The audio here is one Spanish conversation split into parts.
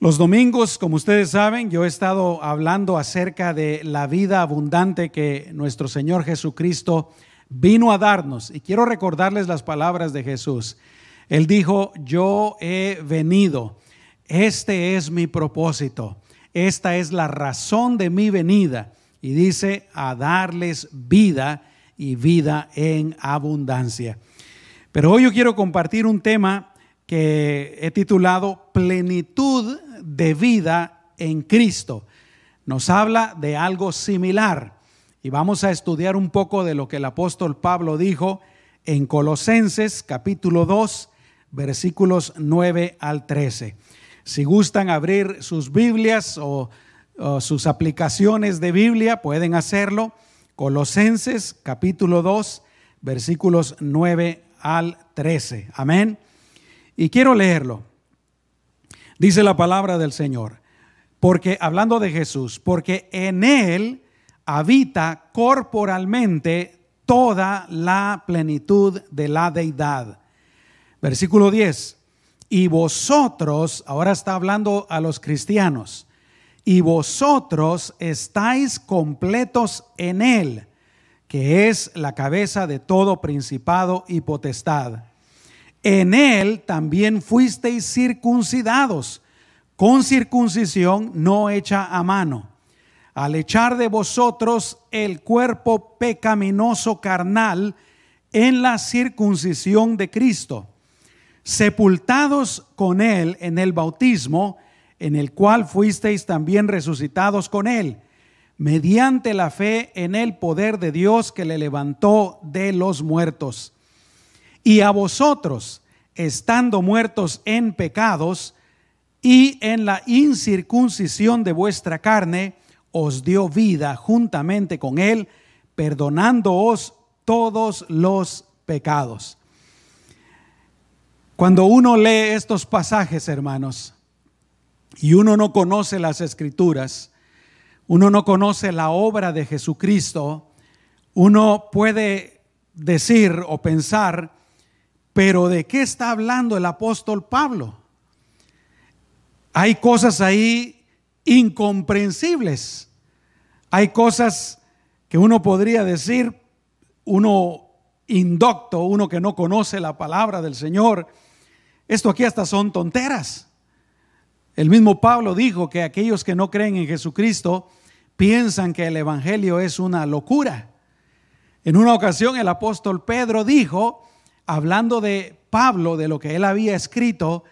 Los domingos, como ustedes saben, yo he estado hablando acerca de la vida abundante que nuestro Señor Jesucristo vino a darnos. Y quiero recordarles las palabras de Jesús. Él dijo, yo he venido, este es mi propósito, esta es la razón de mi venida. Y dice, a darles vida y vida en abundancia. Pero hoy yo quiero compartir un tema que he titulado Plenitud de vida en Cristo. Nos habla de algo similar y vamos a estudiar un poco de lo que el apóstol Pablo dijo en Colosenses capítulo 2 versículos 9 al 13. Si gustan abrir sus Biblias o, sus aplicaciones de Biblia, pueden hacerlo. Colosenses capítulo 2 versículos 9 al 13. Amén. Y quiero leerlo. Dice la palabra del Señor, porque hablando de Jesús, porque en Él habita corporalmente toda la plenitud de la deidad. Versículo 10. Y vosotros, ahora está hablando a los cristianos, y vosotros estáis completos en Él, que es la cabeza de todo principado y potestad en él también fuisteis circuncidados, con circuncisión no hecha a mano, al echar de vosotros el cuerpo pecaminoso carnal en la circuncisión de Cristo, sepultados con él en el bautismo, en el cual fuisteis también resucitados con él, mediante la fe en el poder de Dios que le levantó de los muertos y a vosotros, estando muertos en pecados y en la incircuncisión de vuestra carne, os dio vida juntamente con él, perdonándoos todos los pecados. Cuando uno lee estos pasajes, hermanos, y uno no conoce las escrituras, uno no conoce la obra de Jesucristo, uno puede decir o pensar pero ¿de qué está hablando el apóstol Pablo? Hay cosas ahí incomprensibles. Hay cosas que uno podría decir, uno indocto, uno que no conoce la palabra del Señor. Esto aquí hasta son tonteras. El mismo Pablo dijo que aquellos que no creen en Jesucristo piensan que el Evangelio es una locura. En una ocasión el apóstol Pedro dijo hablando de Pablo, de lo que él había escrito,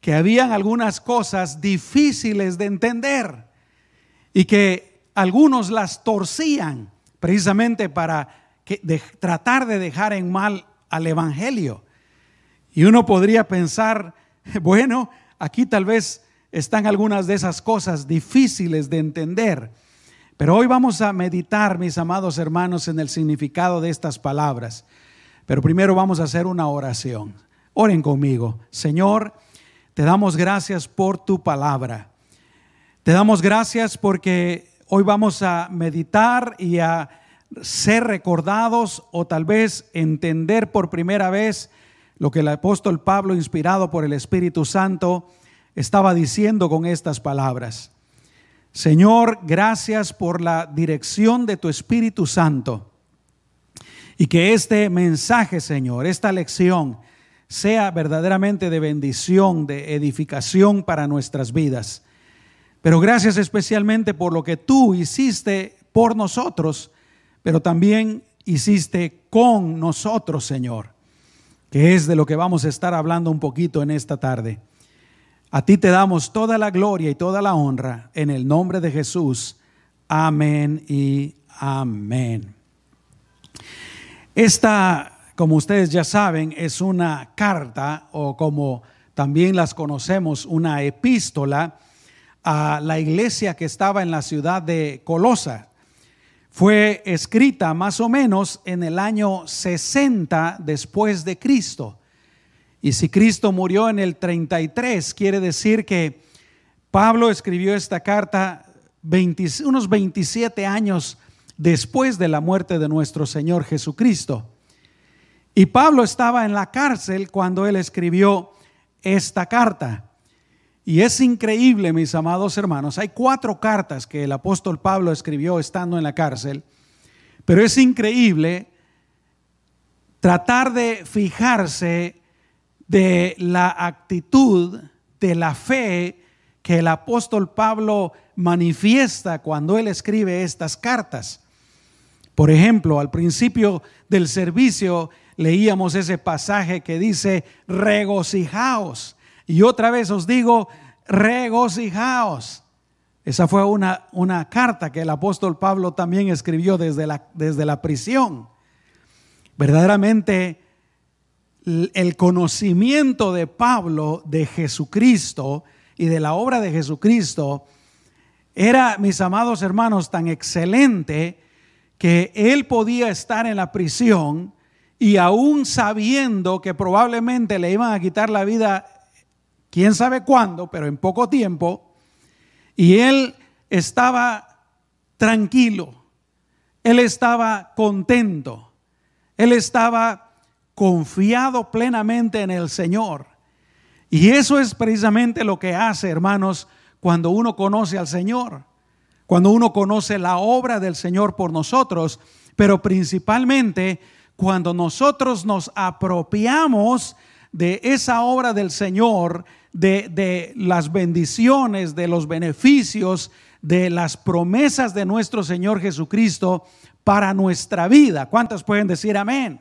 que habían algunas cosas difíciles de entender y que algunos las torcían precisamente para tratar de dejar en mal al Evangelio. Y uno podría pensar, bueno, aquí tal vez están algunas de esas cosas difíciles de entender. Pero hoy vamos a meditar, mis amados hermanos, en el significado de estas palabras. Pero primero vamos a hacer una oración. Oren conmigo. Señor, te damos gracias por tu palabra. Te damos gracias porque hoy vamos a meditar y a ser recordados o tal vez entender por primera vez lo que el apóstol Pablo, inspirado por el Espíritu Santo, estaba diciendo con estas palabras. Señor, gracias por la dirección de tu Espíritu Santo y que este mensaje, Señor, esta lección, sea verdaderamente de bendición, de edificación para nuestras vidas. Pero gracias especialmente por lo que tú hiciste por nosotros, pero también hiciste con nosotros, Señor, que es de lo que vamos a estar hablando un poquito en esta tarde. A ti te damos toda la gloria y toda la honra en el nombre de Jesús. Amén y amén. Esta, como ustedes ya saben, es una carta o como también las conocemos, una epístola a la iglesia que estaba en la ciudad de Colosa. Fue escrita más o menos en el año 60 después de Cristo. Y si Cristo murió en el 33, quiere decir que Pablo escribió esta carta unos 27 años después de la muerte de nuestro Señor Jesucristo. Y Pablo estaba en la cárcel cuando él escribió esta carta. Y es increíble, mis amados hermanos, hay cuatro cartas que el apóstol Pablo escribió estando en la cárcel, pero es increíble tratar de fijarse de la actitud, de la fe que el apóstol Pablo manifiesta cuando él escribe estas cartas. Por ejemplo, al principio del servicio leíamos ese pasaje que dice, regocijaos y otra vez os digo, regocijaos. Esa fue una, una carta que el apóstol Pablo también escribió desde la, desde la prisión. Verdaderamente el conocimiento de Pablo de Jesucristo y de la obra de Jesucristo era, mis amados hermanos, tan excelente que él podía estar en la prisión y aún sabiendo que probablemente le iban a quitar la vida quién sabe cuándo, pero en poco tiempo, y él estaba tranquilo, él estaba contento, él estaba confiado plenamente en el Señor. Y eso es precisamente lo que hace, hermanos, cuando uno conoce al Señor, cuando uno conoce la obra del Señor por nosotros, pero principalmente cuando nosotros nos apropiamos de esa obra del Señor de, las bendiciones, de los beneficios, de las promesas de nuestro Señor Jesucristo para nuestra vida. ¿Cuántas pueden decir amén?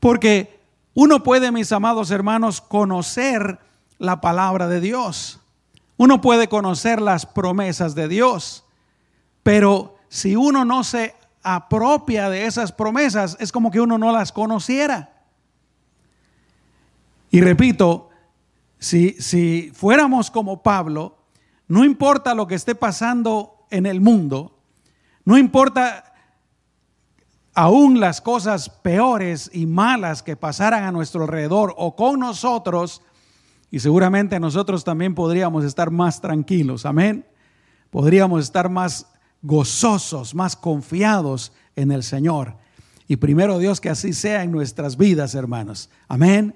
Porque uno puede, mis amados hermanos, conocer la palabra de Dios. Uno puede conocer las promesas de Dios. Pero si uno no se apropia de esas promesas, es como que uno no las conociera. Y repito, si, fuéramos como Pablo, no importa lo que esté pasando en el mundo, no importa aún las cosas peores y malas que pasaran a nuestro alrededor o con nosotros, y seguramente nosotros también podríamos estar más tranquilos, amén. Podríamos estar más gozosos, más confiados en el Señor. Y primero Dios que así sea en nuestras vidas, hermanos. Amén.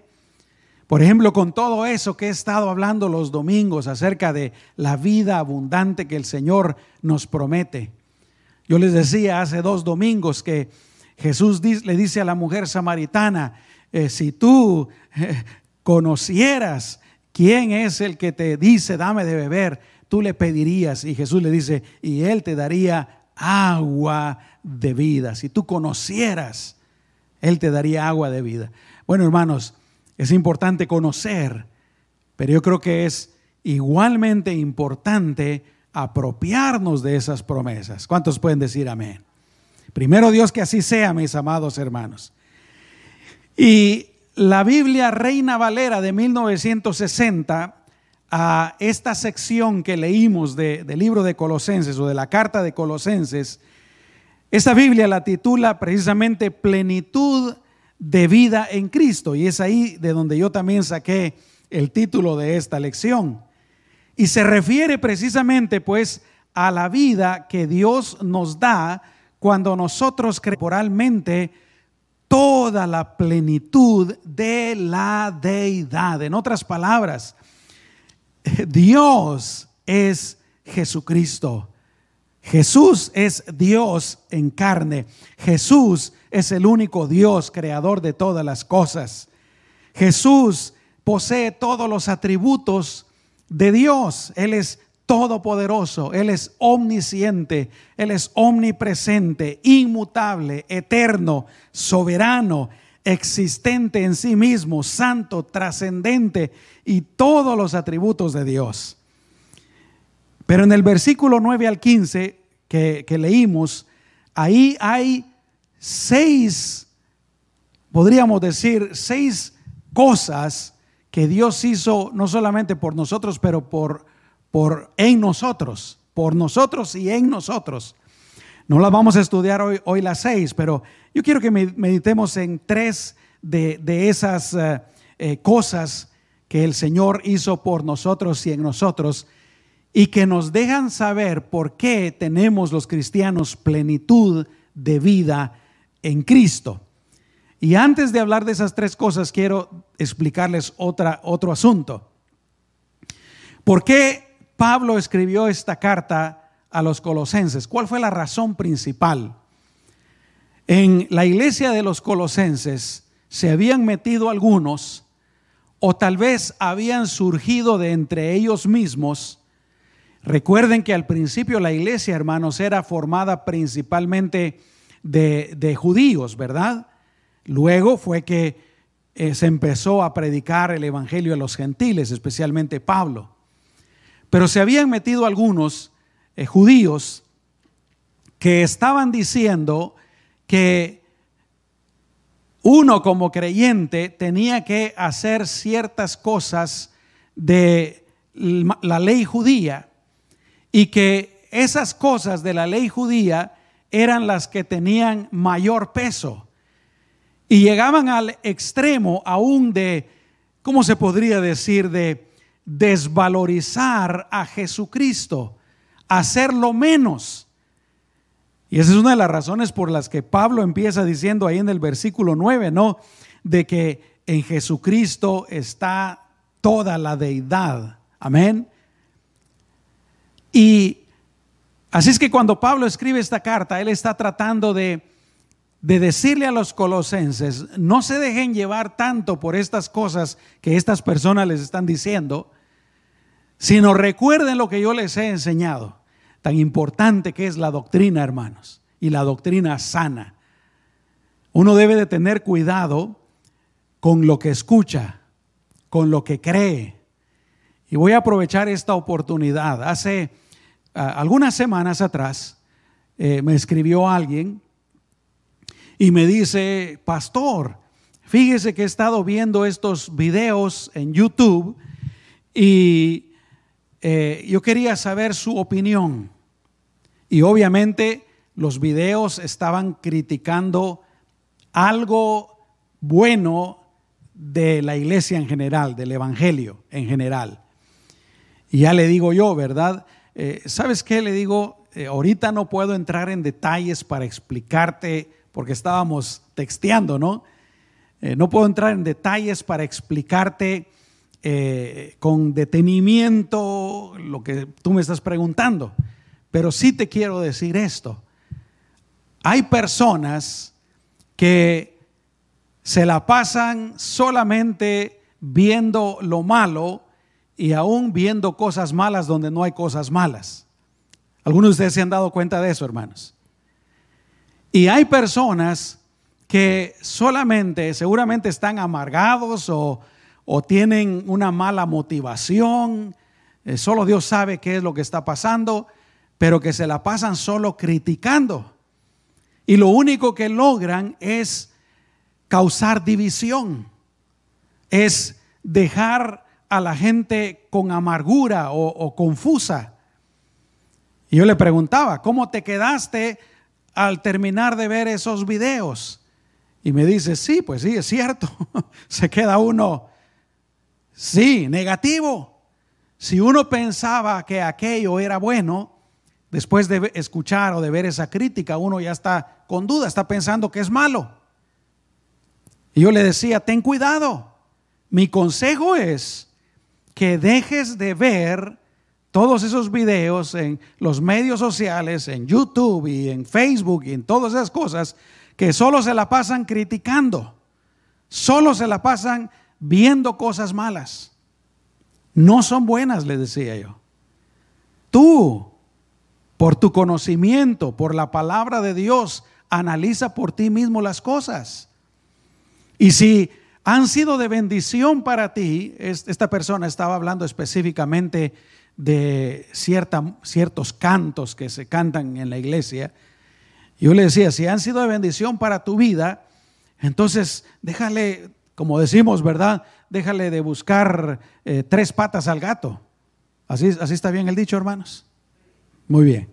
Por ejemplo, con todo eso que he estado hablando los domingos acerca de la vida abundante que el Señor nos promete. Yo les decía hace dos domingos que Jesús le dice a la mujer samaritana, eh, si tú eh, conocieras quién es el que te dice, dame de beber, tú le pedirías. Y Jesús le dice, y él te daría agua de vida. Si tú conocieras, él te daría agua de vida. Bueno, hermanos, es importante conocer, pero yo creo que es igualmente importante apropiarnos de esas promesas. ¿Cuántos pueden decir amén? Primero Dios que así sea, mis amados hermanos. Y la Biblia Reina Valera de 1960, a esta sección que leímos del libro de Colosenses o de la carta de Colosenses, esta Biblia la titula precisamente Plenitud de vida en Cristo. Y es ahí de donde yo también saqué el título de esta lección. Y se refiere precisamente pues a la vida que Dios nos da cuando nosotros corporalmente toda la plenitud de la deidad. En otras palabras, Dios es Jesucristo. Jesús es Dios en carne. Jesús es el único Dios creador de todas las cosas. Jesús posee todos los atributos de Dios. Él es todopoderoso, Él es omnisciente, Él es omnipresente, inmutable, eterno, soberano, existente en sí mismo, santo, trascendente y todos los atributos de Dios. Pero en el versículo 9 al 15 que, que leímos, ahí hay seis, podríamos decir, seis cosas que Dios hizo no solamente por nosotros, pero por, por en nosotros, por nosotros y en nosotros. No las vamos a estudiar hoy, hoy las seis, pero yo quiero que meditemos en tres de, esas eh, eh, cosas que el Señor hizo por nosotros y en nosotros y que nos dejan saber por qué tenemos los cristianos plenitud de vida en Cristo. Y antes de hablar de esas tres cosas, quiero explicarles otra, otro asunto. ¿Por qué Pablo escribió esta carta a los colosenses? ¿Cuál fue la razón principal? En la iglesia de los colosenses se habían metido algunos o tal vez habían surgido de entre ellos mismos. Recuerden que al principio la iglesia, hermanos, era formada principalmente de, judíos, ¿verdad? Luego fue que eh, se empezó a predicar el Evangelio a los gentiles, especialmente Pablo. Pero se habían metido algunos eh, judíos que estaban diciendo que uno como creyente tenía que hacer ciertas cosas de la ley judía y que esas cosas de la ley judía eran las que tenían mayor peso y llegaban al extremo aún de, ¿cómo se podría decir?, de desvalorizar a Jesucristo, hacerlo menos. Y esa es una de las razones por las que Pablo empieza diciendo ahí en el versículo 9, ¿no? De que en Jesucristo está toda la deidad. Amén. Y así es que cuando Pablo escribe esta carta, él está tratando de, de decirle a los colosenses, no se dejen llevar tanto por estas cosas que estas personas les están diciendo, sino recuerden lo que yo les he enseñado tan importante que es la doctrina, hermanos, y la doctrina sana. Uno debe de tener cuidado con lo que escucha, con lo que cree. Y voy a aprovechar esta oportunidad. Hace ah, algunas semanas atrás eh, me escribió alguien y me dice, pastor, fíjese que he estado viendo estos videos en YouTube y eh, yo quería saber su opinión. Y obviamente los videos estaban criticando algo bueno de la iglesia en general, del evangelio en general. Y ya le digo yo, ¿verdad? Eh, ¿Sabes qué? Le digo, eh, ahorita no puedo entrar en detalles para explicarte, porque estábamos texteando, ¿no? no puedo entrar en detalles para explicarte eh, con detenimiento lo que tú me estás preguntando. Pero sí te quiero decir esto. Hay personas que se la pasan solamente viendo lo malo y aún viendo cosas malas donde no hay cosas malas. Algunos de ustedes se han dado cuenta de eso, hermanos. Y hay personas que solamente, seguramente están amargados o, o tienen una mala motivación, eh, solo Dios sabe qué es lo que está pasando, pero que se la pasan solo criticando. Y lo único que logran es causar división, es dejar a la gente con amargura o, o confusa. Y yo le preguntaba, ¿cómo te quedaste al terminar de ver esos videos? Y me dice, sí, pues sí, es cierto. Se queda uno Sí, negativo. Si uno pensaba que aquello era bueno, después de escuchar o de ver esa crítica, uno ya está con duda, está pensando que es malo. Y yo le decía, ten cuidado. Mi consejo es que dejes de ver todos esos videos en los medios sociales, en YouTube y en Facebook y en todas esas cosas que solo se la pasan criticando, solo se la pasan viendo cosas malas. No son buenas, le decía yo. Tú, por tu conocimiento, por la palabra de Dios, analiza por ti mismo las cosas. Y si han sido de bendición para ti, esta persona estaba hablando específicamente de cierta, ciertos cantos que se cantan en la iglesia. Yo le decía, si han sido de bendición para tu vida, entonces déjale como decimos, ¿verdad? Déjale de buscar eh, tres patas al gato. ¿Así, ¿Así está bien el dicho, hermanos? Muy bien.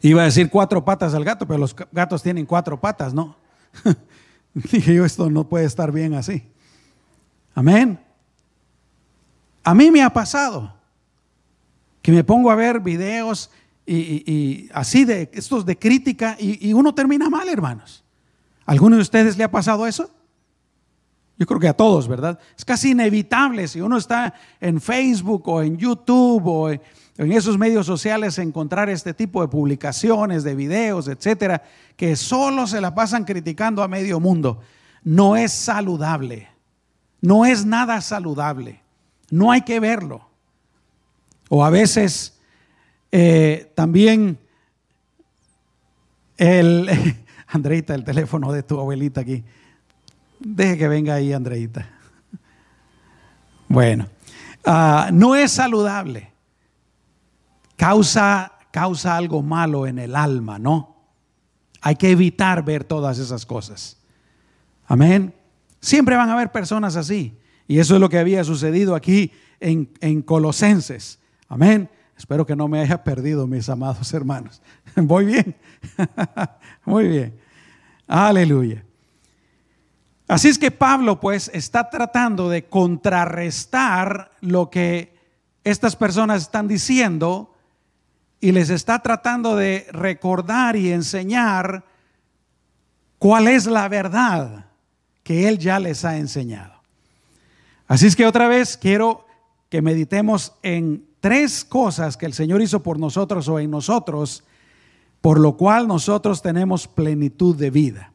Iba a decir cuatro patas al gato, pero los gatos tienen cuatro patas, ¿no? Dije yo, esto no puede estar bien así. Amén. A mí me ha pasado que me pongo a ver videos y, así de estos de crítica y, y uno termina mal, hermanos. ¿Alguno de ustedes le ha pasado eso? Yo creo que a todos, ¿verdad? Es casi inevitable si uno está en Facebook o en YouTube o en esos medios sociales encontrar este tipo de publicaciones, de videos, etcétera, que solo se la pasan criticando a medio mundo. No es saludable. No es nada saludable. No hay que verlo. O a veces eh, también el, Andreita, el teléfono de tu abuelita aquí. Deje que venga ahí, Andreita. Bueno, ah, no es saludable. Causa, causa algo malo en el alma, ¿no? Hay que evitar ver todas esas cosas. Amén. Siempre van a haber personas así. Y eso es lo que había sucedido aquí en, en Colosenses. Amén. Espero que no me haya perdido, mis amados hermanos. Voy bien. Muy bien. Aleluya. Así es que Pablo pues está tratando de contrarrestar lo que estas personas están diciendo y les está tratando de recordar y enseñar cuál es la verdad que él ya les ha enseñado. Así es que otra vez quiero que meditemos en tres cosas que el Señor hizo por nosotros o en nosotros, por lo cual nosotros tenemos plenitud de vida.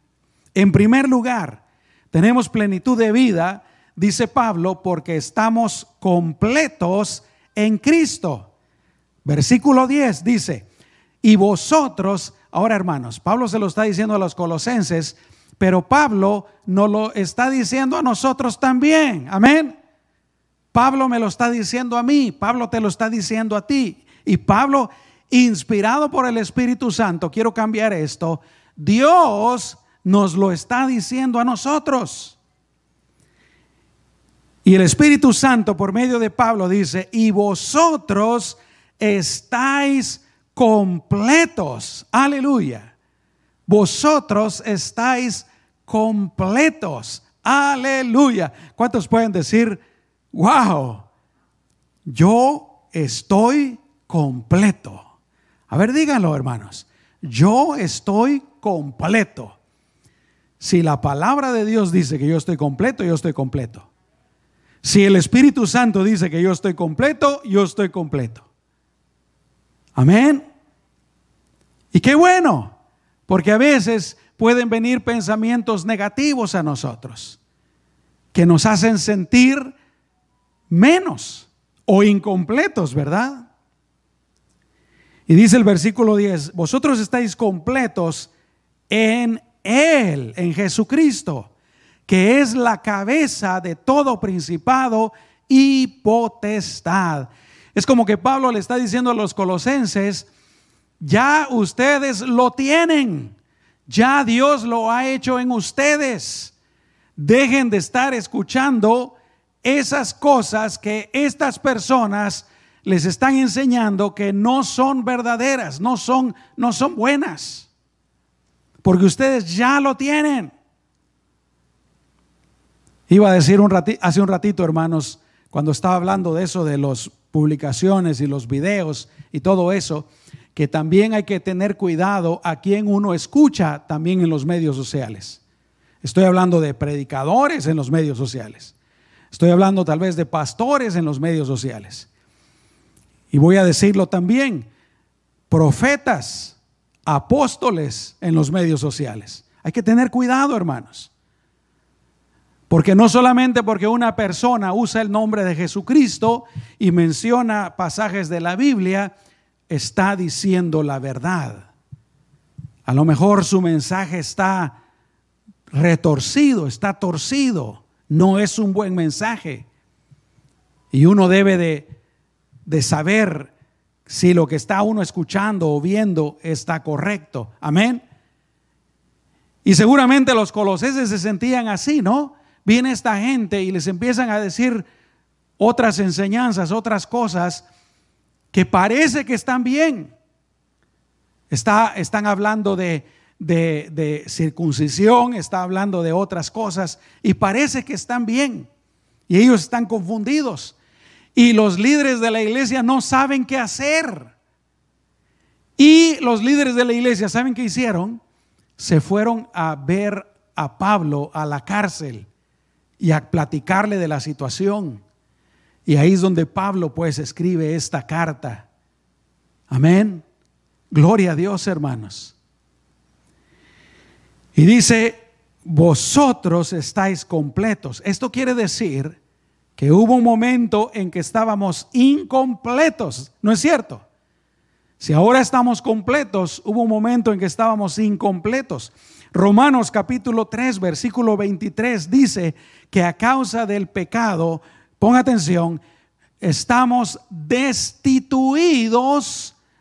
En primer lugar, tenemos plenitud de vida, dice Pablo, porque estamos completos en Cristo. Versículo 10 dice, y vosotros, ahora hermanos, Pablo se lo está diciendo a los colosenses, pero Pablo nos lo está diciendo a nosotros también. Amén. Pablo me lo está diciendo a mí, Pablo te lo está diciendo a ti. Y Pablo, inspirado por el Espíritu Santo, quiero cambiar esto, Dios nos lo está diciendo a nosotros. Y el Espíritu Santo por medio de Pablo dice, y vosotros estáis completos. Aleluya. Vosotros estáis completos. Aleluya. ¿Cuántos pueden decir? Wow, yo estoy completo. A ver, díganlo, hermanos. Yo estoy completo. Si la palabra de Dios dice que yo estoy completo, yo estoy completo. Si el Espíritu Santo dice que yo estoy completo, yo estoy completo. Amén. Y qué bueno, porque a veces pueden venir pensamientos negativos a nosotros, que nos hacen sentir menos o incompletos, ¿verdad? Y dice el versículo 10, vosotros estáis completos en Él, en Jesucristo, que es la cabeza de todo principado y potestad. Es como que Pablo le está diciendo a los colosenses, ya ustedes lo tienen, ya Dios lo ha hecho en ustedes. Dejen de estar escuchando esas cosas que estas personas les están enseñando que no son verdaderas, no son, no son buenas. Porque ustedes ya lo tienen. Iba a decir hace un ratito, hermanos, cuando estaba hablando de eso, de las publicaciones y los videos y todo eso, que también hay que tener cuidado a quien uno escucha también en los medios sociales. Estoy hablando de predicadores en los medios sociales. Estoy hablando tal vez de pastores en los medios sociales. Y voy a decirlo también, profetas, apóstoles en los medios sociales. Hay que tener cuidado, hermanos. Porque no solamente porque una persona usa el nombre de Jesucristo y menciona pasajes de la Biblia, está diciendo la verdad. A lo mejor su mensaje está retorcido, está torcido no es un buen mensaje. Y uno debe de, saber si lo que está uno escuchando o viendo está correcto. Amén. Y seguramente los colosenses se sentían así, ¿no? Viene esta gente y les empiezan a decir otras enseñanzas, otras cosas que parece que están bien. Está, están hablando de, de, circuncisión, está hablando de otras cosas y parece que están bien y ellos están confundidos. Y los líderes de la iglesia no saben qué hacer. Y los líderes de la iglesia, ¿saben qué hicieron? Se fueron a ver a Pablo a la cárcel y a platicarle de la situación. Y ahí es donde Pablo pues escribe esta carta. Amén. Gloria a Dios, hermanos. Y dice, vosotros estáis completos. Esto quiere decir que hubo un momento en que estábamos incompletos, ¿no es cierto? Si ahora estamos completos, hubo un momento en que estábamos incompletos. Romanos capítulo 3, versículo 23 dice que a causa del pecado, pon atención, estamos destituidos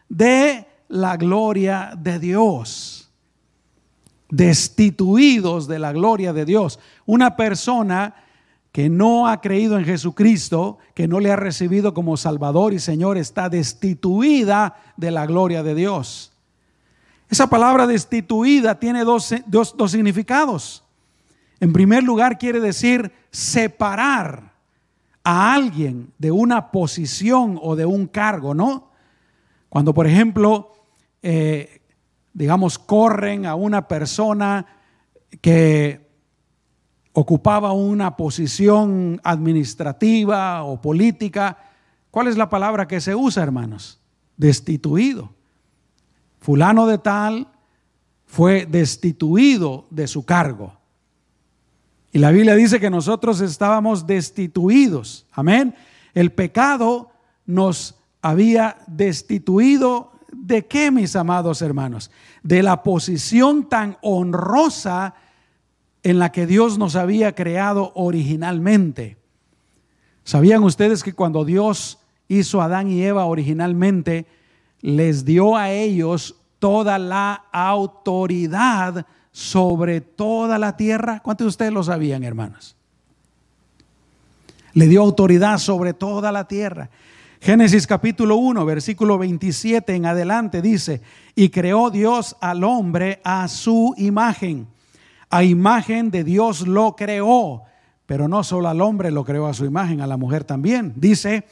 de la gloria de Dios. Destituidos de la gloria de Dios. Una persona que no ha creído en Jesucristo, que no le ha recibido como Salvador y Señor, está destituida de la gloria de Dios. Esa palabra destituida tiene dos, significados. En primer lugar, quiere decir separar a alguien de una posición o de un cargo, ¿no? Cuando, por ejemplo, eh, digamos, corren a una persona que ocupaba una posición administrativa o política, ¿cuál es la palabra que se usa, hermanos? Destituido. Fulano de tal fue destituido de su cargo. Y la Biblia dice que nosotros estábamos destituidos. Amén. El pecado nos había destituido de qué, mis amados hermanos? De la posición tan honrosa en la que Dios nos había creado originalmente. ¿Sabían ustedes que cuando Dios hizo a Adán y Eva originalmente, les dio a ellos toda la autoridad sobre toda la tierra? ¿Cuántos de ustedes lo sabían, hermanos? Le dio autoridad sobre toda la tierra. Génesis capítulo 1, versículo 27 en adelante dice, y creó Dios al hombre a su imagen a imagen de Dios lo creó, pero no solo al hombre lo creó a su imagen, a la mujer también. Dice,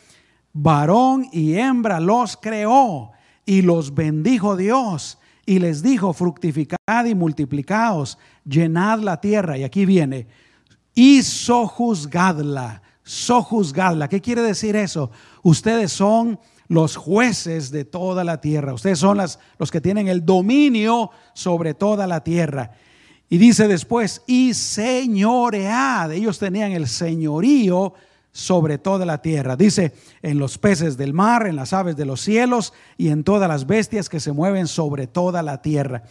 varón y hembra los creó y los bendijo Dios y les dijo, fructificad y multiplicaos, llenad la tierra. Y aquí viene, y sojuzgadla, sojuzgadla. ¿Qué quiere decir eso? Ustedes son los jueces de toda la tierra. Ustedes son las, los que tienen el dominio sobre toda la tierra. Y dice después, y señoread. Ellos tenían el señorío sobre toda la tierra. Dice, en los peces del mar, en las aves de los cielos y en todas las bestias que se mueven sobre toda la tierra.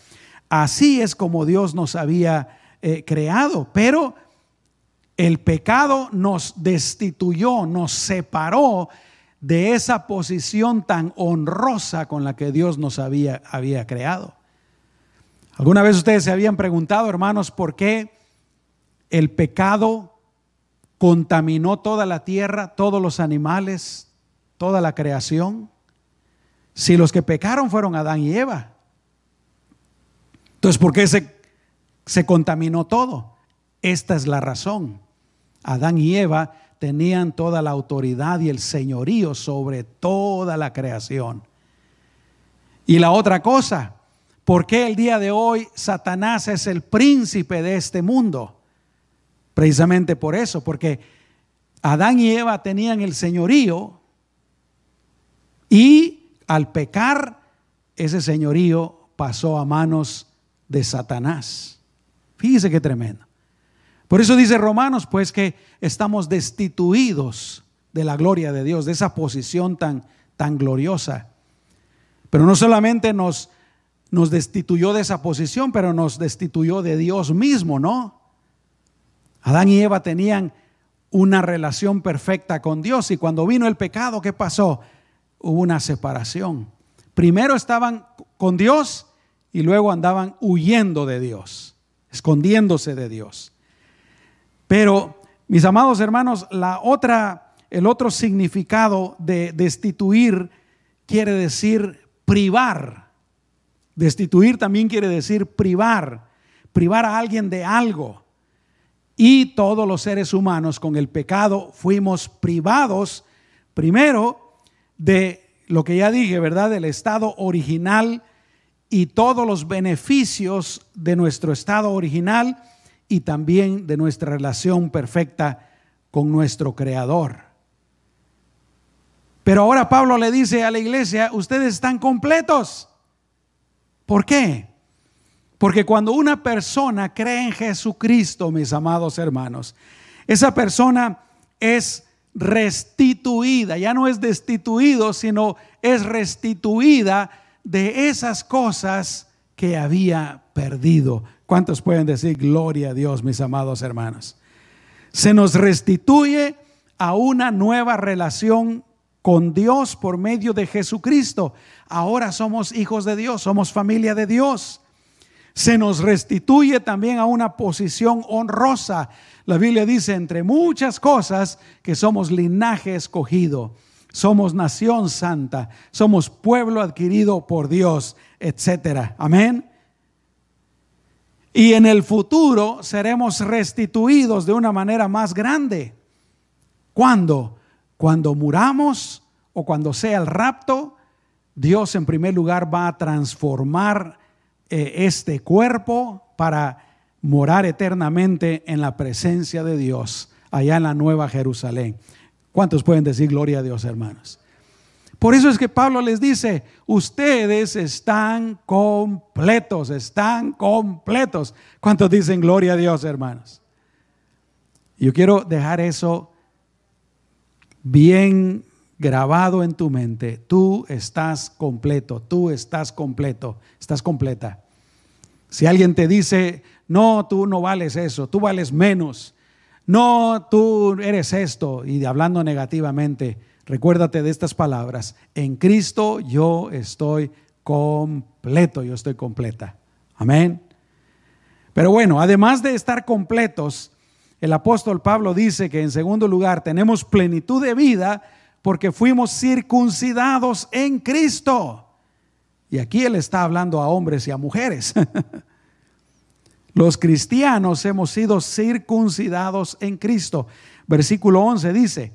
Así es como Dios nos había eh, creado, pero el pecado nos destituyó, nos separó de esa posición tan honrosa con la que Dios nos había, había creado. ¿Alguna vez ustedes se habían preguntado, hermanos, por qué el pecado contaminó toda la tierra, todos los animales, toda la creación? Si los que pecaron fueron Adán y Eva. Entonces, ¿por qué se, se contaminó todo? Esta es la razón. Adán y Eva tenían toda la autoridad y el señorío sobre toda la creación. Y la otra cosa, ¿Por qué el día de hoy Satanás es el príncipe de este mundo? Precisamente por eso, porque Adán y Eva tenían el señorío y al pecar ese señorío pasó a manos de Satanás. Fíjese qué tremendo. Por eso dice Romanos, pues que estamos destituidos de la gloria de Dios, de esa posición tan, tan gloriosa. Pero no solamente nos nos destituyó de esa posición, pero nos destituyó de Dios mismo, ¿no? Adán y Eva tenían una relación perfecta con Dios y cuando vino el pecado, ¿qué pasó? Hubo una separación. Primero estaban con Dios y luego andaban huyendo de Dios, escondiéndose de Dios. Pero, mis amados hermanos, la otra, el otro significado de destituir quiere decir privar Destituir también quiere decir privar, privar a alguien de algo. Y todos los seres humanos con el pecado fuimos privados, primero, de lo que ya dije, ¿verdad? Del estado original y todos los beneficios de nuestro estado original y también de nuestra relación perfecta con nuestro Creador. Pero ahora Pablo le dice a la iglesia, ustedes están completos. ¿Por qué? Porque cuando una persona cree en Jesucristo, mis amados hermanos, esa persona es restituida, ya no es destituido, sino es restituida de esas cosas que había perdido. ¿Cuántos pueden decir gloria a Dios, mis amados hermanos? Se nos restituye a una nueva relación con Dios por medio de Jesucristo. Ahora somos hijos de Dios, somos familia de Dios. Se nos restituye también a una posición honrosa. La Biblia dice, entre muchas cosas, que somos linaje escogido, somos nación santa, somos pueblo adquirido por Dios, etcétera. Amén. Y en el futuro seremos restituidos de una manera más grande. ¿Cuándo? Cuando muramos o cuando sea el rapto, Dios en primer lugar va a transformar eh, este cuerpo para morar eternamente en la presencia de Dios, allá en la Nueva Jerusalén. ¿Cuántos pueden decir gloria a Dios, hermanos? Por eso es que Pablo les dice, ustedes están completos, están completos. ¿Cuántos dicen gloria a Dios, hermanos? Yo quiero dejar eso bien grabado en tu mente. Tú estás completo, tú estás completo, estás completa. Si alguien te dice, no, tú no vales eso, tú vales menos, no, tú eres esto, y hablando negativamente, Recuérdate de estas palabras. En Cristo yo estoy completo, yo estoy completa. Amén. Pero bueno, además de estar completos, el apóstol Pablo dice que en segundo lugar tenemos plenitud de vida porque fuimos circuncidados en Cristo. Y aquí él está hablando a hombres y a mujeres. Los cristianos hemos sido circuncidados en Cristo. Versículo 11 dice,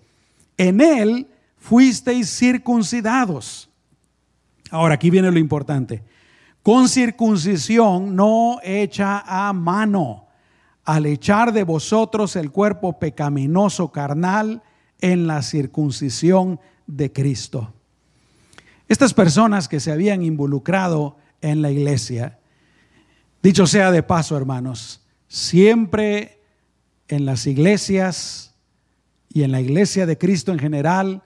en él fuisteis circuncidados. Ahora, aquí viene lo importante. Con circuncisión no hecha a mano, al echar de vosotros el cuerpo pecaminoso carnal en la circuncisión de Cristo. Estas personas que se habían involucrado en la iglesia, dicho sea de paso, hermanos, siempre en las iglesias y en la iglesia de Cristo en general,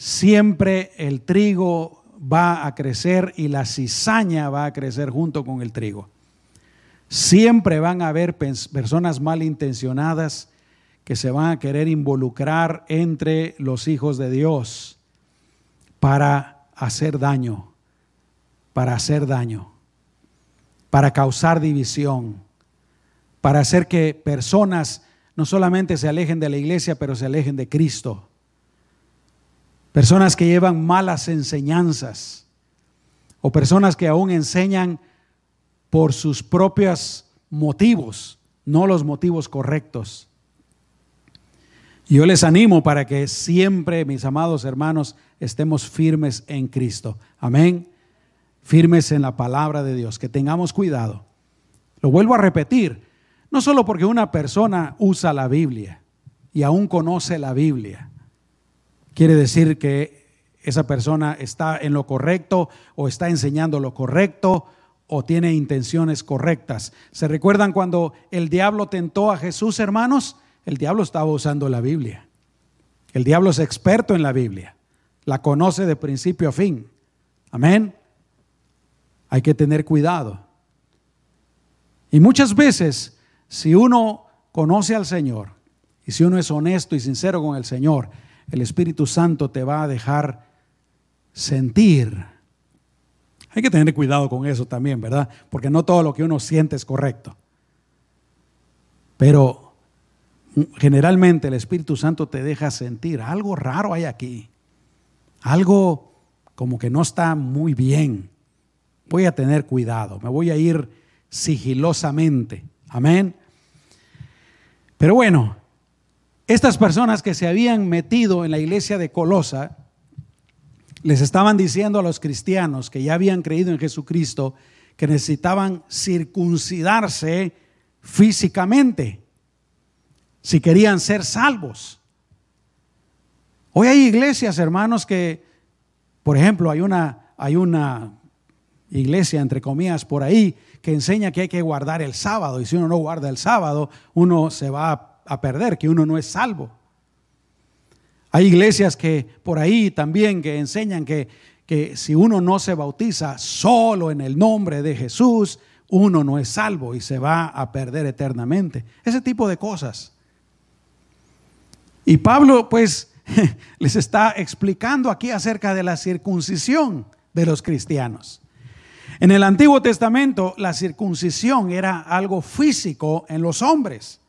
siempre el trigo va a crecer y la cizaña va a crecer junto con el trigo. Siempre van a haber personas malintencionadas que se van a querer involucrar entre los hijos de Dios para hacer daño, para hacer daño, para causar división, para hacer que personas no solamente se alejen de la iglesia, pero se alejen de Cristo. Personas que llevan malas enseñanzas o personas que aún enseñan por sus propios motivos, no los motivos correctos. Yo les animo para que siempre, mis amados hermanos, estemos firmes en Cristo. Amén. Firmes en la palabra de Dios, que tengamos cuidado. Lo vuelvo a repetir, no solo porque una persona usa la Biblia y aún conoce la Biblia, quiere decir que esa persona está en lo correcto o está enseñando lo correcto o tiene intenciones correctas. ¿Se recuerdan cuando el diablo tentó a Jesús, hermanos? El diablo estaba usando la Biblia. El diablo es experto en la Biblia. La conoce de principio a fin. Amén. Hay que tener cuidado. Y muchas veces, si uno conoce al Señor y si uno es honesto y sincero con el Señor, el Espíritu Santo te va a dejar sentir. Hay que tener cuidado con eso también, ¿verdad? Porque no todo lo que uno siente es correcto. Pero generalmente el Espíritu Santo te deja sentir algo raro hay aquí. Algo como que no está muy bien. Voy a tener cuidado, me voy a ir sigilosamente. Amén. Pero bueno, estas personas que se habían metido en la iglesia de Colosa les estaban diciendo a los cristianos que ya habían creído en Jesucristo que necesitaban circuncidarse físicamente, si querían ser salvos. Hoy hay iglesias, hermanos, que, por ejemplo, hay una, hay una iglesia, entre comillas, por ahí, que enseña que hay que guardar el sábado, y si uno no guarda el sábado, uno se va a perder, que uno no es salvo. Hay iglesias que por ahí también que enseñan que, que si uno no se bautiza solo en el nombre de Jesús, uno no es salvo y se va a perder eternamente. Ese tipo de cosas. Y Pablo pues les está explicando aquí acerca de la circuncisión de los cristianos. En el Antiguo Testamento la circuncisión era algo físico en los hombres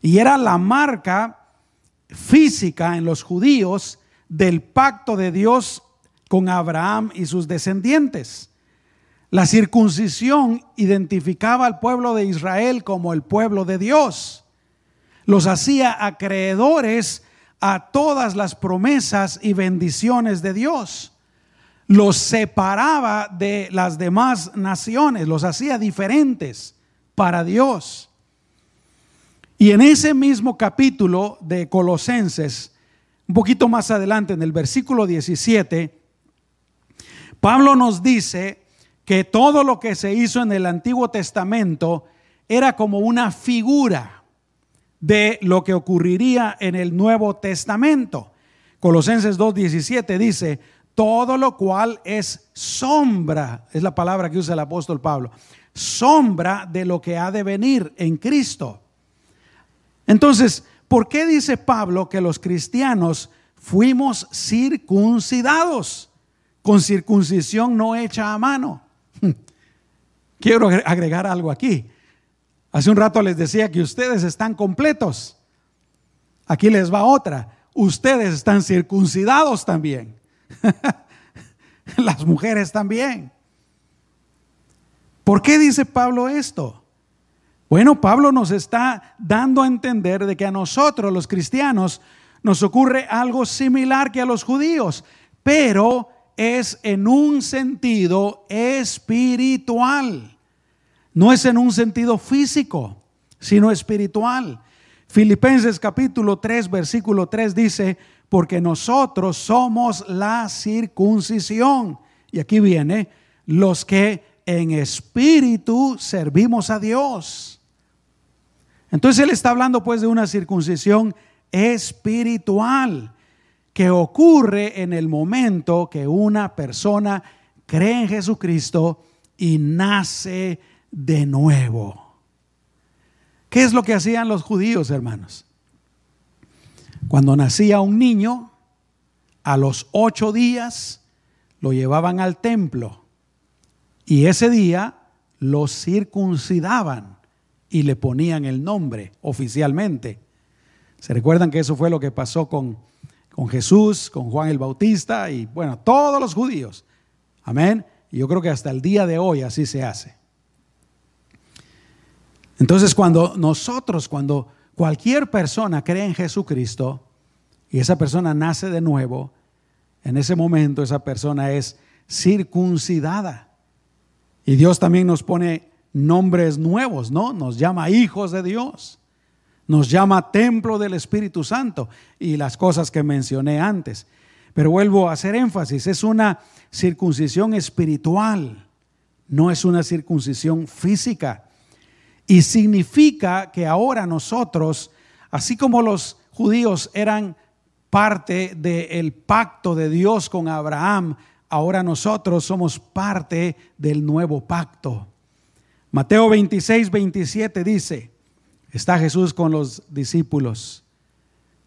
y era la marca física en los judíos del pacto de Dios con Abraham y sus descendientes. La circuncisión identificaba al pueblo de Israel como el pueblo de Dios. Los hacía acreedores a todas las promesas y bendiciones de Dios. Los separaba de las demás naciones, los hacía diferentes para Dios. Y en ese mismo capítulo de Colosenses, un poquito más adelante, en el versículo 17, Pablo nos dice que todo lo que se hizo en el Antiguo Testamento era como una figura de lo que ocurriría en el Nuevo Testamento. Colosenses 2.17 dice, todo lo cual es sombra, es la palabra que usa el apóstol Pablo, sombra de lo que ha de venir en Cristo. Entonces, ¿por qué dice Pablo que los cristianos fuimos circuncidados con circuncisión no hecha a mano? Quiero agregar algo aquí. Hace un rato les decía que ustedes están completos. Aquí les va otra. Ustedes están circuncidados también. Las mujeres también. ¿Por qué dice Pablo esto? Bueno, Pablo nos está dando a entender de que a nosotros los cristianos nos ocurre algo similar que a los judíos, pero es en un sentido espiritual. No es en un sentido físico, sino espiritual. Filipenses capítulo 3, versículo 3 dice, porque nosotros somos la circuncisión. Y aquí viene, los que en espíritu servimos a Dios. Entonces él está hablando pues de una circuncisión espiritual que ocurre en el momento que una persona cree en Jesucristo y nace de nuevo. ¿Qué es lo que hacían los judíos, hermanos? Cuando nacía un niño, a los ocho días lo llevaban al templo y ese día lo circuncidaban y le ponían el nombre oficialmente. ¿Se recuerdan que eso fue lo que pasó con, con Jesús, con Juan el Bautista y bueno, todos los judíos? Amén. Y yo creo que hasta el día de hoy así se hace. Entonces cuando nosotros, cuando cualquier persona cree en Jesucristo y esa persona nace de nuevo, en ese momento esa persona es circuncidada. Y Dios también nos pone nombres nuevos, ¿no? Nos llama hijos de Dios, nos llama templo del Espíritu Santo y las cosas que mencioné antes. Pero vuelvo a hacer énfasis, es una circuncisión espiritual, no es una circuncisión física. Y significa que ahora nosotros, así como los judíos eran parte del pacto de Dios con Abraham, ahora nosotros somos parte del nuevo pacto. Mateo 26, 27 dice, está Jesús con los discípulos.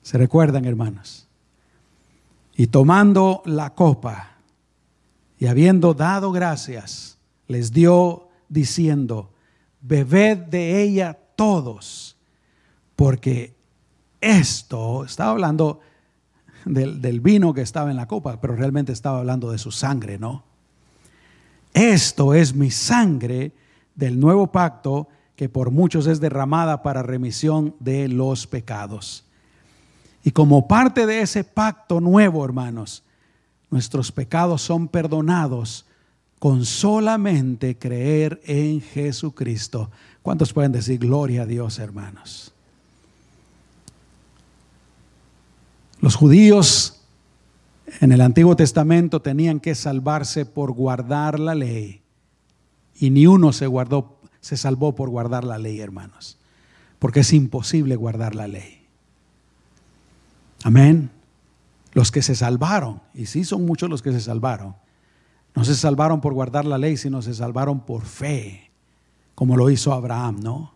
¿Se recuerdan, hermanos? Y tomando la copa y habiendo dado gracias, les dio diciendo, bebed de ella todos, porque esto, estaba hablando del, del, vino que estaba en la copa, pero realmente estaba hablando de su sangre, ¿no? Esto es mi sangre del nuevo pacto que por muchos es derramada para remisión de los pecados. Y como parte de ese pacto nuevo, hermanos, nuestros pecados son perdonados con solamente creer en Jesucristo. ¿Cuántos pueden decir gloria a Dios, hermanos? Los judíos en el Antiguo Testamento tenían que salvarse por guardar la ley y ni uno se guardó se salvó por guardar la ley, hermanos, porque es imposible guardar la ley. Amén. Los que se salvaron, y sí son muchos los que se salvaron, no se salvaron por guardar la ley, sino se salvaron por fe, como lo hizo Abraham, ¿no?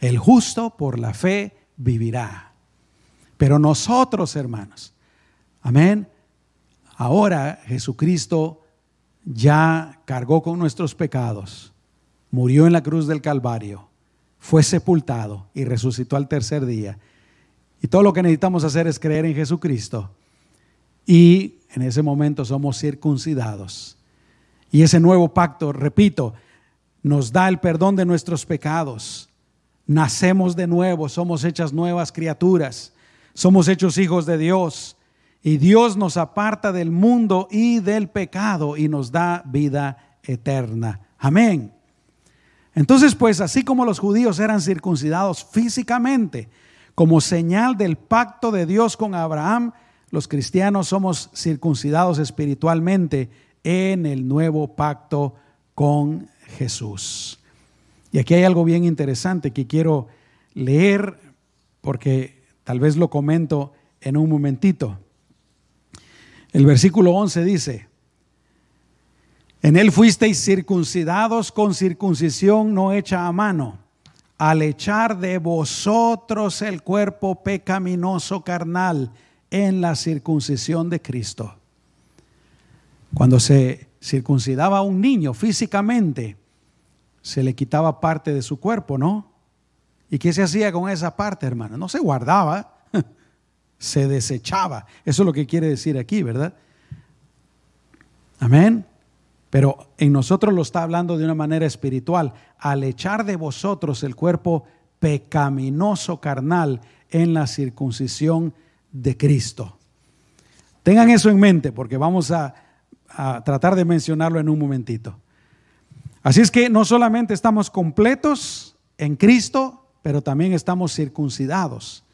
El justo por la fe vivirá. Pero nosotros, hermanos, amén, ahora Jesucristo ya cargó con nuestros pecados, murió en la cruz del Calvario, fue sepultado y resucitó al tercer día. Y todo lo que necesitamos hacer es creer en Jesucristo. Y en ese momento somos circuncidados. Y ese nuevo pacto, repito, nos da el perdón de nuestros pecados. Nacemos de nuevo, somos hechas nuevas criaturas, somos hechos hijos de Dios. Y Dios nos aparta del mundo y del pecado y nos da vida eterna. Amén. Entonces, pues así como los judíos eran circuncidados físicamente como señal del pacto de Dios con Abraham, los cristianos somos circuncidados espiritualmente en el nuevo pacto con Jesús. Y aquí hay algo bien interesante que quiero leer porque tal vez lo comento en un momentito. El versículo 11 dice, en él fuisteis circuncidados con circuncisión no hecha a mano, al echar de vosotros el cuerpo pecaminoso carnal en la circuncisión de Cristo. Cuando se circuncidaba a un niño físicamente, se le quitaba parte de su cuerpo, ¿no? ¿Y qué se hacía con esa parte, hermano? No se guardaba, se desechaba. Eso es lo que quiere decir aquí, ¿verdad? Amén. Pero en nosotros lo está hablando de una manera espiritual. Al echar de vosotros el cuerpo pecaminoso carnal en la circuncisión de Cristo. Tengan eso en mente porque vamos a, tratar de mencionarlo en un momentito. Así es que no solamente estamos completos en Cristo, pero también estamos circuncidados.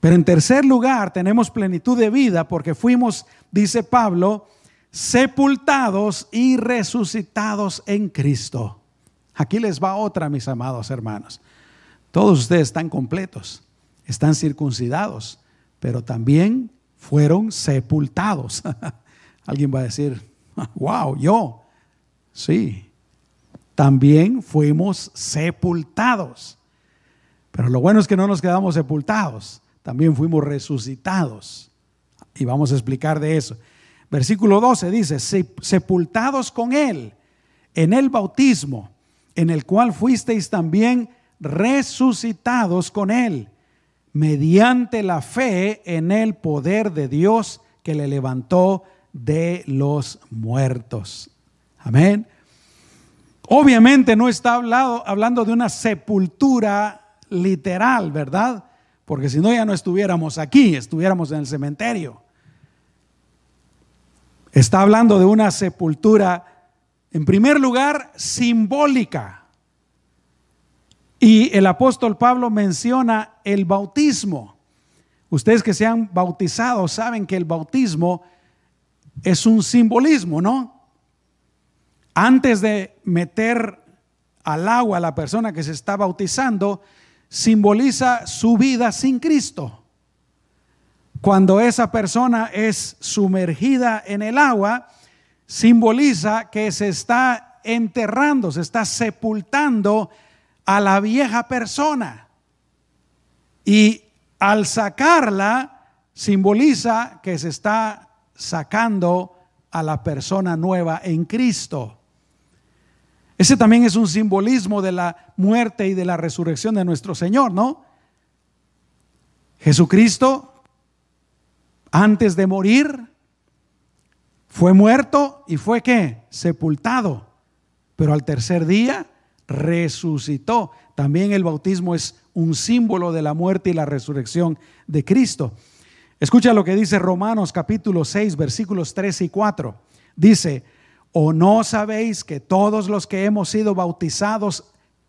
Pero en tercer lugar, tenemos plenitud de vida porque fuimos, dice Pablo, sepultados y resucitados en Cristo. Aquí les va otra, mis amados hermanos. Todos ustedes están completos, están circuncidados, pero también fueron sepultados. Alguien va a decir, wow, yo. Sí, también fuimos sepultados. Pero lo bueno es que no nos quedamos sepultados, también fuimos resucitados. Y vamos a explicar de eso. Versículo 12 dice, sepultados con Él en el bautismo, en el cual fuisteis también resucitados con Él mediante la fe en el poder de Dios que le levantó de los muertos. Amén. Obviamente no está hablado, hablando de una sepultura literal, ¿verdad? Porque si no ya no estuviéramos aquí, estuviéramos en el cementerio. Está hablando de una sepultura, en primer lugar, simbólica. Y el apóstol Pablo menciona el bautismo. Ustedes que se han bautizado saben que el bautismo es un simbolismo, ¿no? Antes de meter al agua a la persona que se está bautizando, simboliza su vida sin Cristo. Cuando esa persona es sumergida en el agua, simboliza que se está enterrando, se está sepultando a la vieja persona. Y al sacarla, simboliza que se está sacando a la persona nueva en Cristo. Ese también es un simbolismo de la muerte y de la resurrección de nuestro Señor, ¿no? Jesucristo, antes de morir, fue muerto y fue qué? Sepultado. Pero al tercer día resucitó. También el bautismo es un símbolo de la muerte y la resurrección de Cristo. Escucha lo que dice Romanos capítulo 6, versículos 3 y 4. Dice, ¿O no sabéis que todos los que hemos sido bautizados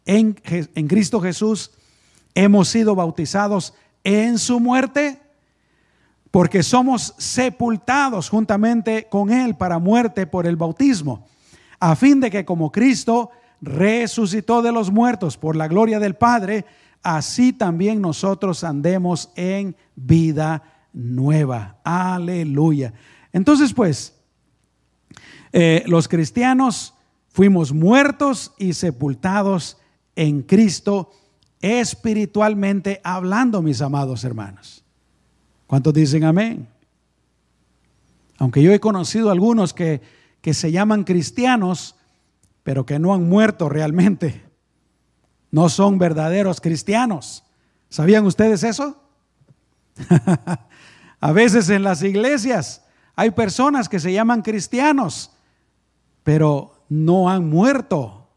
en, Cristo Jesús, hemos sido bautizados en su muerte? Porque somos sepultados juntamente con Él para muerte por el bautismo, a fin de que como Cristo resucitó de los muertos por la gloria del Padre, así también nosotros andemos en vida nueva. Aleluya. Entonces, pues, eh, los cristianos fuimos muertos y sepultados en Cristo espiritualmente hablando, mis amados hermanos. ¿Cuántos dicen amén? Aunque yo he conocido algunos que, que se llaman cristianos, pero que no han muerto realmente. No son verdaderos cristianos. ¿Sabían ustedes eso? A veces en las iglesias hay personas que se llaman cristianos, pero no han muerto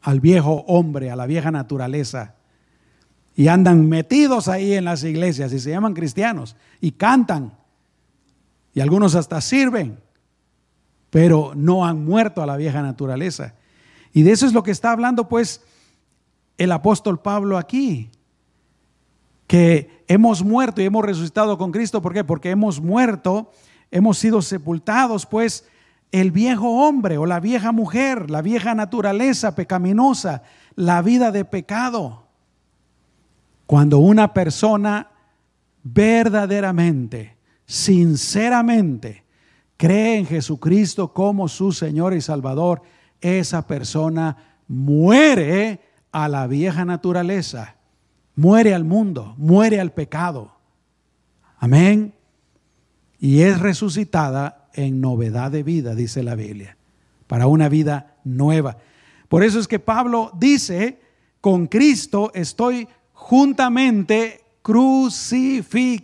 al viejo hombre, a la vieja naturaleza. Y andan metidos ahí en las iglesias y se llaman cristianos y cantan. Y algunos hasta sirven, pero no han muerto a la vieja naturaleza. Y de eso es lo que está hablando pues el apóstol Pablo aquí que hemos muerto y hemos resucitado con Cristo. ¿Por qué? Porque hemos muerto, hemos sido sepultados, pues el viejo hombre o la vieja mujer, la vieja naturaleza pecaminosa, la vida de pecado. Cuando una persona verdaderamente, sinceramente, cree en Jesucristo como su Señor y Salvador, esa persona muere a la vieja naturaleza muere al mundo, muere al pecado. Amén. Y es resucitada en novedad de vida, dice la Biblia, para una vida nueva. Por eso es que Pablo dice, con Cristo estoy juntamente crucificado.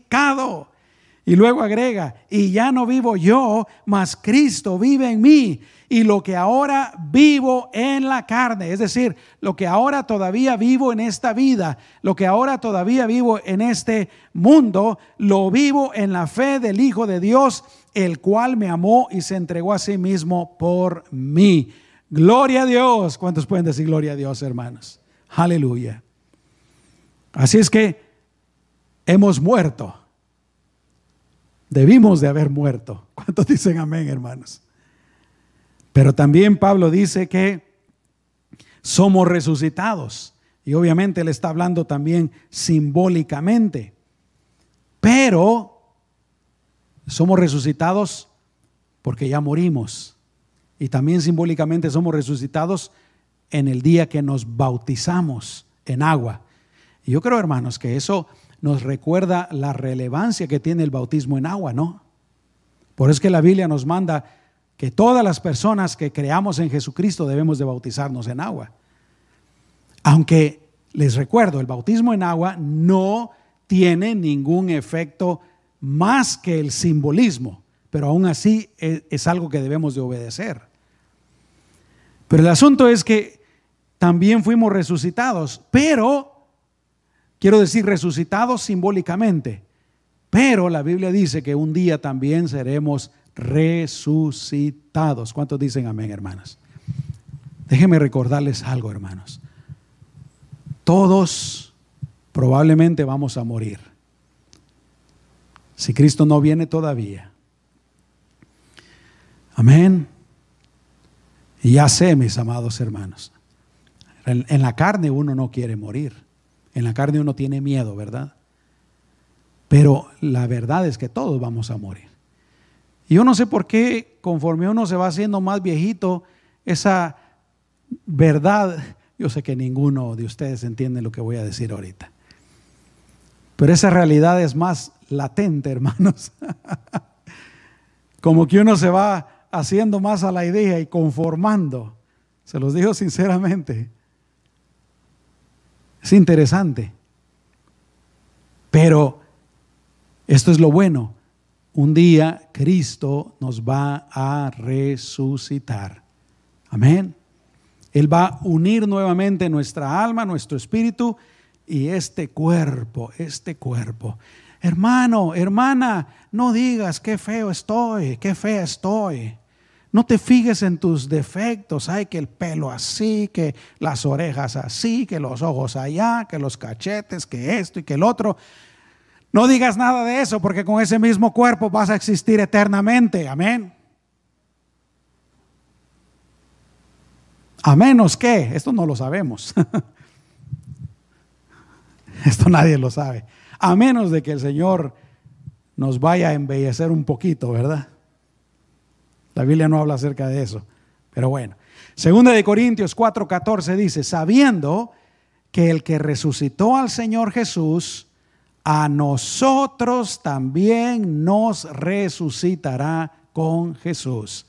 Y luego agrega, y ya no vivo yo, mas Cristo vive en mí y lo que ahora vivo en la carne, es decir, lo que ahora todavía vivo en esta vida, lo que ahora todavía vivo en este mundo, lo vivo en la fe del Hijo de Dios, el cual me amó y se entregó a sí mismo por mí. Gloria a Dios. ¿Cuántos pueden decir gloria a Dios, hermanos? Aleluya. Así es que hemos muerto. Debimos de haber muerto. ¿Cuántos dicen amén, hermanos? Pero también Pablo dice que somos resucitados. Y obviamente él está hablando también simbólicamente. Pero somos resucitados porque ya morimos. Y también simbólicamente somos resucitados en el día que nos bautizamos en agua. Y yo creo, hermanos, que eso nos recuerda la relevancia que tiene el bautismo en agua, ¿no? Por eso es que la Biblia nos manda que todas las personas que creamos en Jesucristo debemos de bautizarnos en agua. Aunque les recuerdo, el bautismo en agua no tiene ningún efecto más que el simbolismo, pero aún así es, es algo que debemos de obedecer. Pero el asunto es que también fuimos resucitados, pero, quiero decir, resucitados simbólicamente, pero la Biblia dice que un día también seremos resucitados. ¿Cuántos dicen amén, hermanas? Déjenme recordarles algo, hermanos. Todos probablemente vamos a morir. Si Cristo no viene todavía. Amén. Y ya sé, mis amados hermanos, en, la carne uno no quiere morir. En la carne uno tiene miedo, ¿verdad? Pero la verdad es que todos vamos a morir. Y yo no sé por qué, conforme uno se va haciendo más viejito, esa verdad, yo sé que ninguno de ustedes entiende lo que voy a decir ahorita. Pero esa realidad es más latente, hermanos. Como que uno se va haciendo más a la idea y conformando. Se los digo sinceramente. Es interesante. Pero esto es lo bueno un día Cristo nos va a resucitar. Amén. Él va a unir nuevamente nuestra alma, nuestro espíritu y este cuerpo, este cuerpo. Hermano, hermana, no digas qué feo estoy, qué fea estoy. No te fijes en tus defectos, hay que el pelo así, que las orejas así, que los ojos allá, que los cachetes, que esto y que el otro. No digas nada de eso porque con ese mismo cuerpo vas a existir eternamente. Amén. A menos que, esto no lo sabemos. esto nadie lo sabe. A menos de que el Señor nos vaya a embellecer un poquito, ¿verdad? La Biblia no habla acerca de eso. Pero bueno, segunda de Corintios 4:14 dice, sabiendo que el que resucitó al Señor Jesús, a nosotros también nos resucitará con Jesús.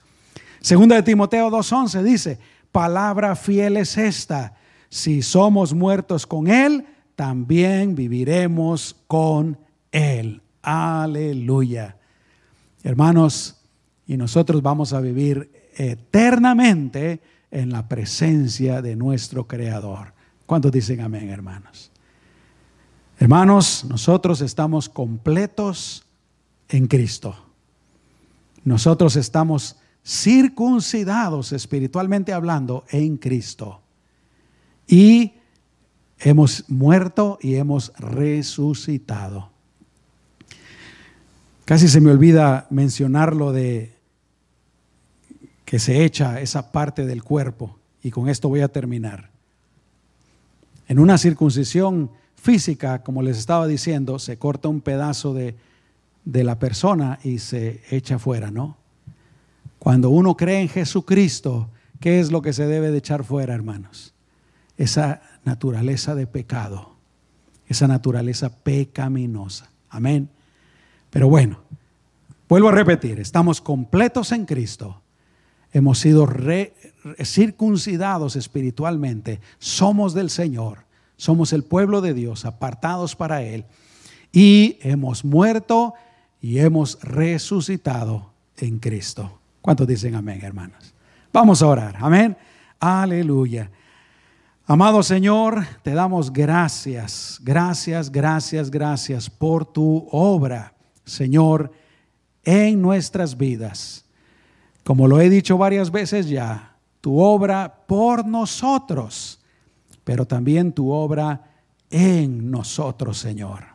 Segunda de Timoteo 2:11 dice, palabra fiel es esta. Si somos muertos con Él, también viviremos con Él. Aleluya. Hermanos, y nosotros vamos a vivir eternamente en la presencia de nuestro Creador. ¿Cuántos dicen amén, hermanos? Hermanos, nosotros estamos completos en Cristo. Nosotros estamos circuncidados espiritualmente hablando en Cristo. Y hemos muerto y hemos resucitado. Casi se me olvida mencionar lo de que se echa esa parte del cuerpo, y con esto voy a terminar. En una circuncisión física, como les estaba diciendo, se corta un pedazo de, de la persona y se echa fuera, ¿no? Cuando uno cree en Jesucristo, ¿qué es lo que se debe de echar fuera, hermanos? Esa naturaleza de pecado, esa naturaleza pecaminosa. Amén. Pero bueno, vuelvo a repetir, estamos completos en Cristo, hemos sido circuncidados espiritualmente, somos del Señor, somos el pueblo de Dios, apartados para Él, y hemos muerto y hemos resucitado en Cristo. ¿Cuántos dicen amén, hermanos? Vamos a orar. Amén. Aleluya. Amado Señor, te damos gracias, gracias, gracias, gracias por tu obra, Señor, en nuestras vidas. Como lo he dicho varias veces ya, tu obra por nosotros, pero también tu obra en nosotros, Señor.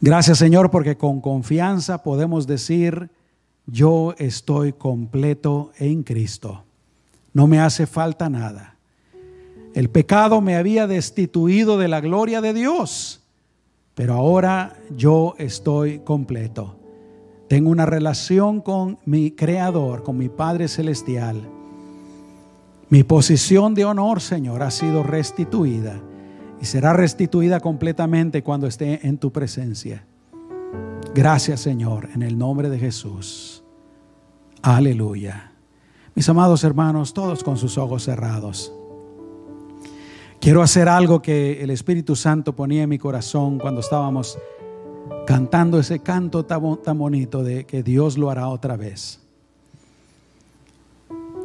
Gracias, Señor, porque con confianza podemos decir, yo estoy completo en Cristo. No me hace falta nada. El pecado me había destituido de la gloria de Dios, pero ahora yo estoy completo. Tengo una relación con mi Creador, con mi Padre Celestial. Mi posición de honor, Señor, ha sido restituida y será restituida completamente cuando esté en tu presencia. Gracias, Señor, en el nombre de Jesús. Aleluya. Mis amados hermanos, todos con sus ojos cerrados. Quiero hacer algo que el Espíritu Santo ponía en mi corazón cuando estábamos cantando ese canto tan, bonito de que Dios lo hará otra vez.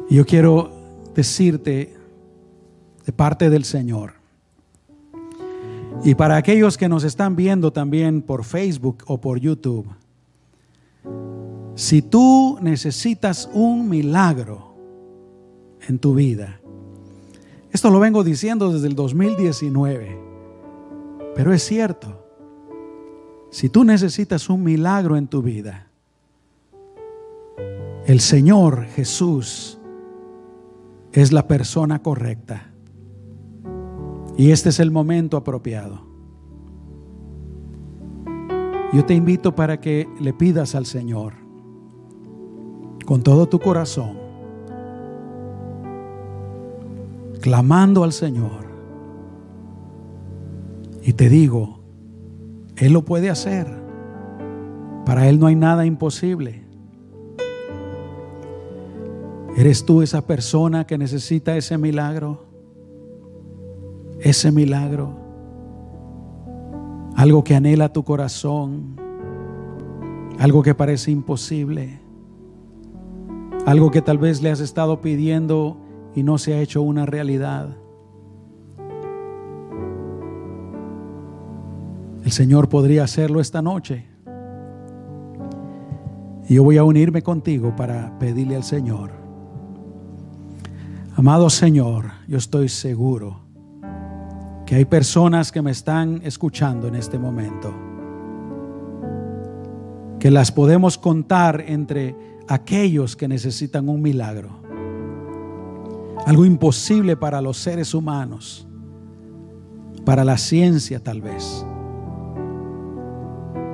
Yo quiero decirte de parte del Señor. Y para aquellos que nos están viendo también por Facebook o por YouTube, si tú necesitas un milagro en tu vida, esto lo vengo diciendo desde el 2019, pero es cierto. Si tú necesitas un milagro en tu vida, el Señor Jesús es la persona correcta. Y este es el momento apropiado. Yo te invito para que le pidas al Señor con todo tu corazón, clamando al Señor. Y te digo, Él lo puede hacer. Para Él no hay nada imposible. ¿Eres tú esa persona que necesita ese milagro? Ese milagro. Algo que anhela tu corazón. Algo que parece imposible. Algo que tal vez le has estado pidiendo y no se ha hecho una realidad. El Señor podría hacerlo esta noche. Y yo voy a unirme contigo para pedirle al Señor. Amado Señor, yo estoy seguro que hay personas que me están escuchando en este momento, que las podemos contar entre aquellos que necesitan un milagro, algo imposible para los seres humanos, para la ciencia tal vez,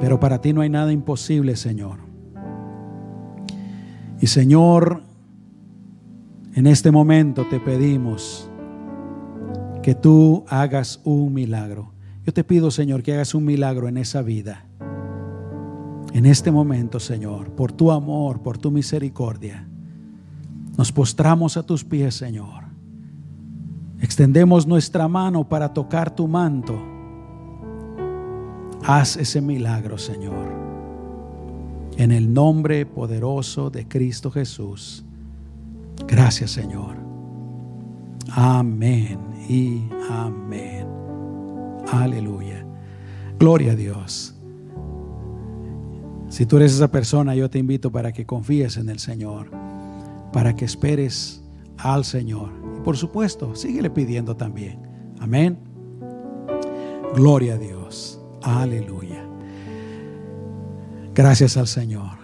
pero para ti no hay nada imposible, Señor. Y Señor, en este momento te pedimos, que tú hagas un milagro. Yo te pido, Señor, que hagas un milagro en esa vida. En este momento, Señor, por tu amor, por tu misericordia, nos postramos a tus pies, Señor. Extendemos nuestra mano para tocar tu manto. Haz ese milagro, Señor. En el nombre poderoso de Cristo Jesús. Gracias, Señor. Amén y amén. Aleluya. Gloria a Dios. Si tú eres esa persona, yo te invito para que confíes en el Señor, para que esperes al Señor. Y por supuesto, síguele pidiendo también. Amén. Gloria a Dios. Aleluya. Gracias al Señor.